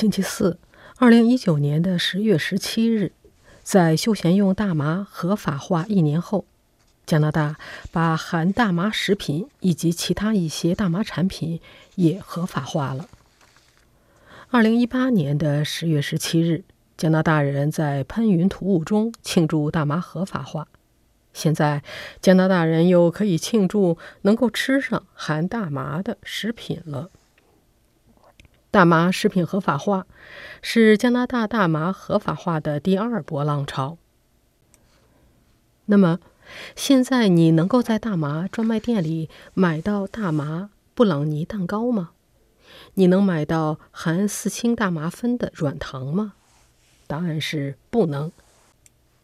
星期四，二零一九年的十月十七日，在休闲用大麻合法化一年后，加拿大把含大麻食品以及其他一些大麻产品也合法化了。二零一八年的十月十七日，加拿大人在喷云吐雾中庆祝大麻合法化。现在，加拿大人又可以庆祝能够吃上含大麻的食品了。大麻食品合法化是加拿大大麻合法化的第二波浪潮。那么，现在你能够在大麻专卖店里买到大麻布朗尼蛋糕吗？你能买到含四氢大麻酚的软糖吗？答案是不能。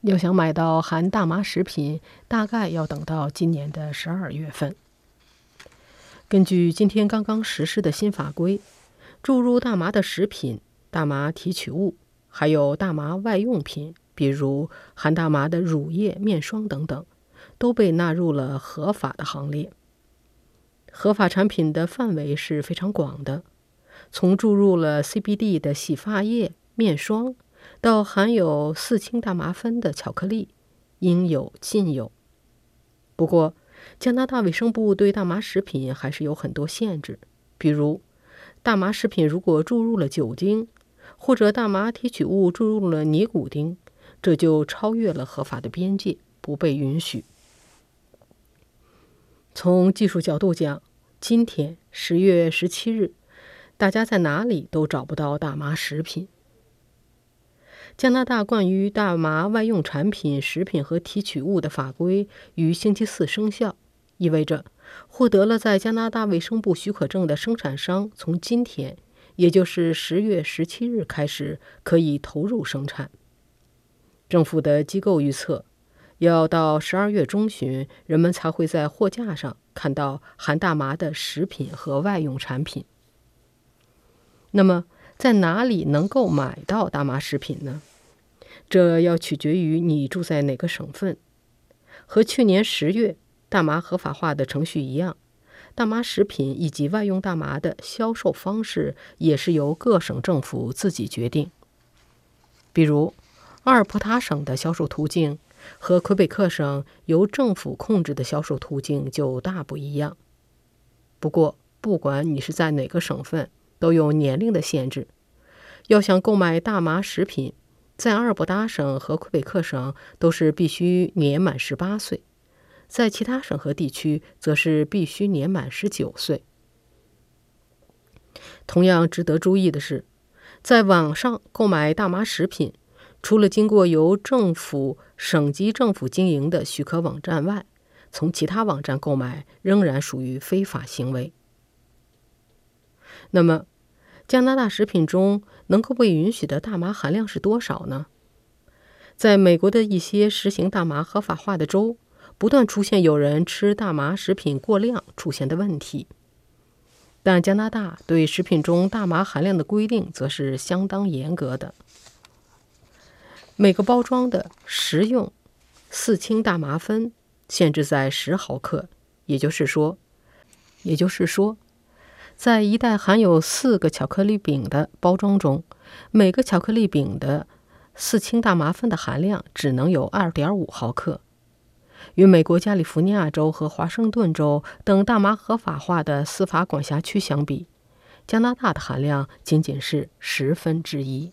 要想买到含大麻食品，大概要等到今年的十二月份。根据今天刚刚实施的新法规。注入大麻的食品、大麻提取物，还有大麻外用品，比如含大麻的乳液、面霜等等，都被纳入了合法的行列。合法产品的范围是非常广的，从注入了 CBD 的洗发液、面霜，到含有四氢大麻酚的巧克力，应有尽有。不过，加拿大卫生部对大麻食品还是有很多限制，比如。大麻食品如果注入了酒精，或者大麻提取物注入了尼古丁，这就超越了合法的边界，不被允许。从技术角度讲，今天十月十七日，大家在哪里都找不到大麻食品。加拿大关于大麻外用产品、食品和提取物的法规于星期四生效，意味着。获得了在加拿大卫生部许可证的生产商，从今天，也就是十月十七日开始，可以投入生产。政府的机构预测，要到十二月中旬，人们才会在货架上看到含大麻的食品和外用产品。那么，在哪里能够买到大麻食品呢？这要取决于你住在哪个省份。和去年十月。大麻合法化的程序一样，大麻食品以及外用大麻的销售方式也是由各省政府自己决定。比如，阿尔伯塔省的销售途径和魁北克省由政府控制的销售途径就大不一样。不过，不管你是在哪个省份，都有年龄的限制。要想购买大麻食品，在阿尔伯塔省和魁北克省都是必须年满十八岁。在其他省和地区，则是必须年满十九岁。同样值得注意的是，在网上购买大麻食品，除了经过由政府、省级政府经营的许可网站外，从其他网站购买仍然属于非法行为。那么，加拿大食品中能够被允许的大麻含量是多少呢？在美国的一些实行大麻合法化的州。不断出现有人吃大麻食品过量出现的问题，但加拿大对食品中大麻含量的规定则是相当严格的。每个包装的食用四氢大麻酚限制在十毫克，也就是说，也就是说，在一袋含有四个巧克力饼的包装中，每个巧克力饼的四氢大麻酚的含量只能有二点五毫克。与美国加利福尼亚州和华盛顿州等大麻合法化的司法管辖区相比，加拿大的含量仅仅是十分之一。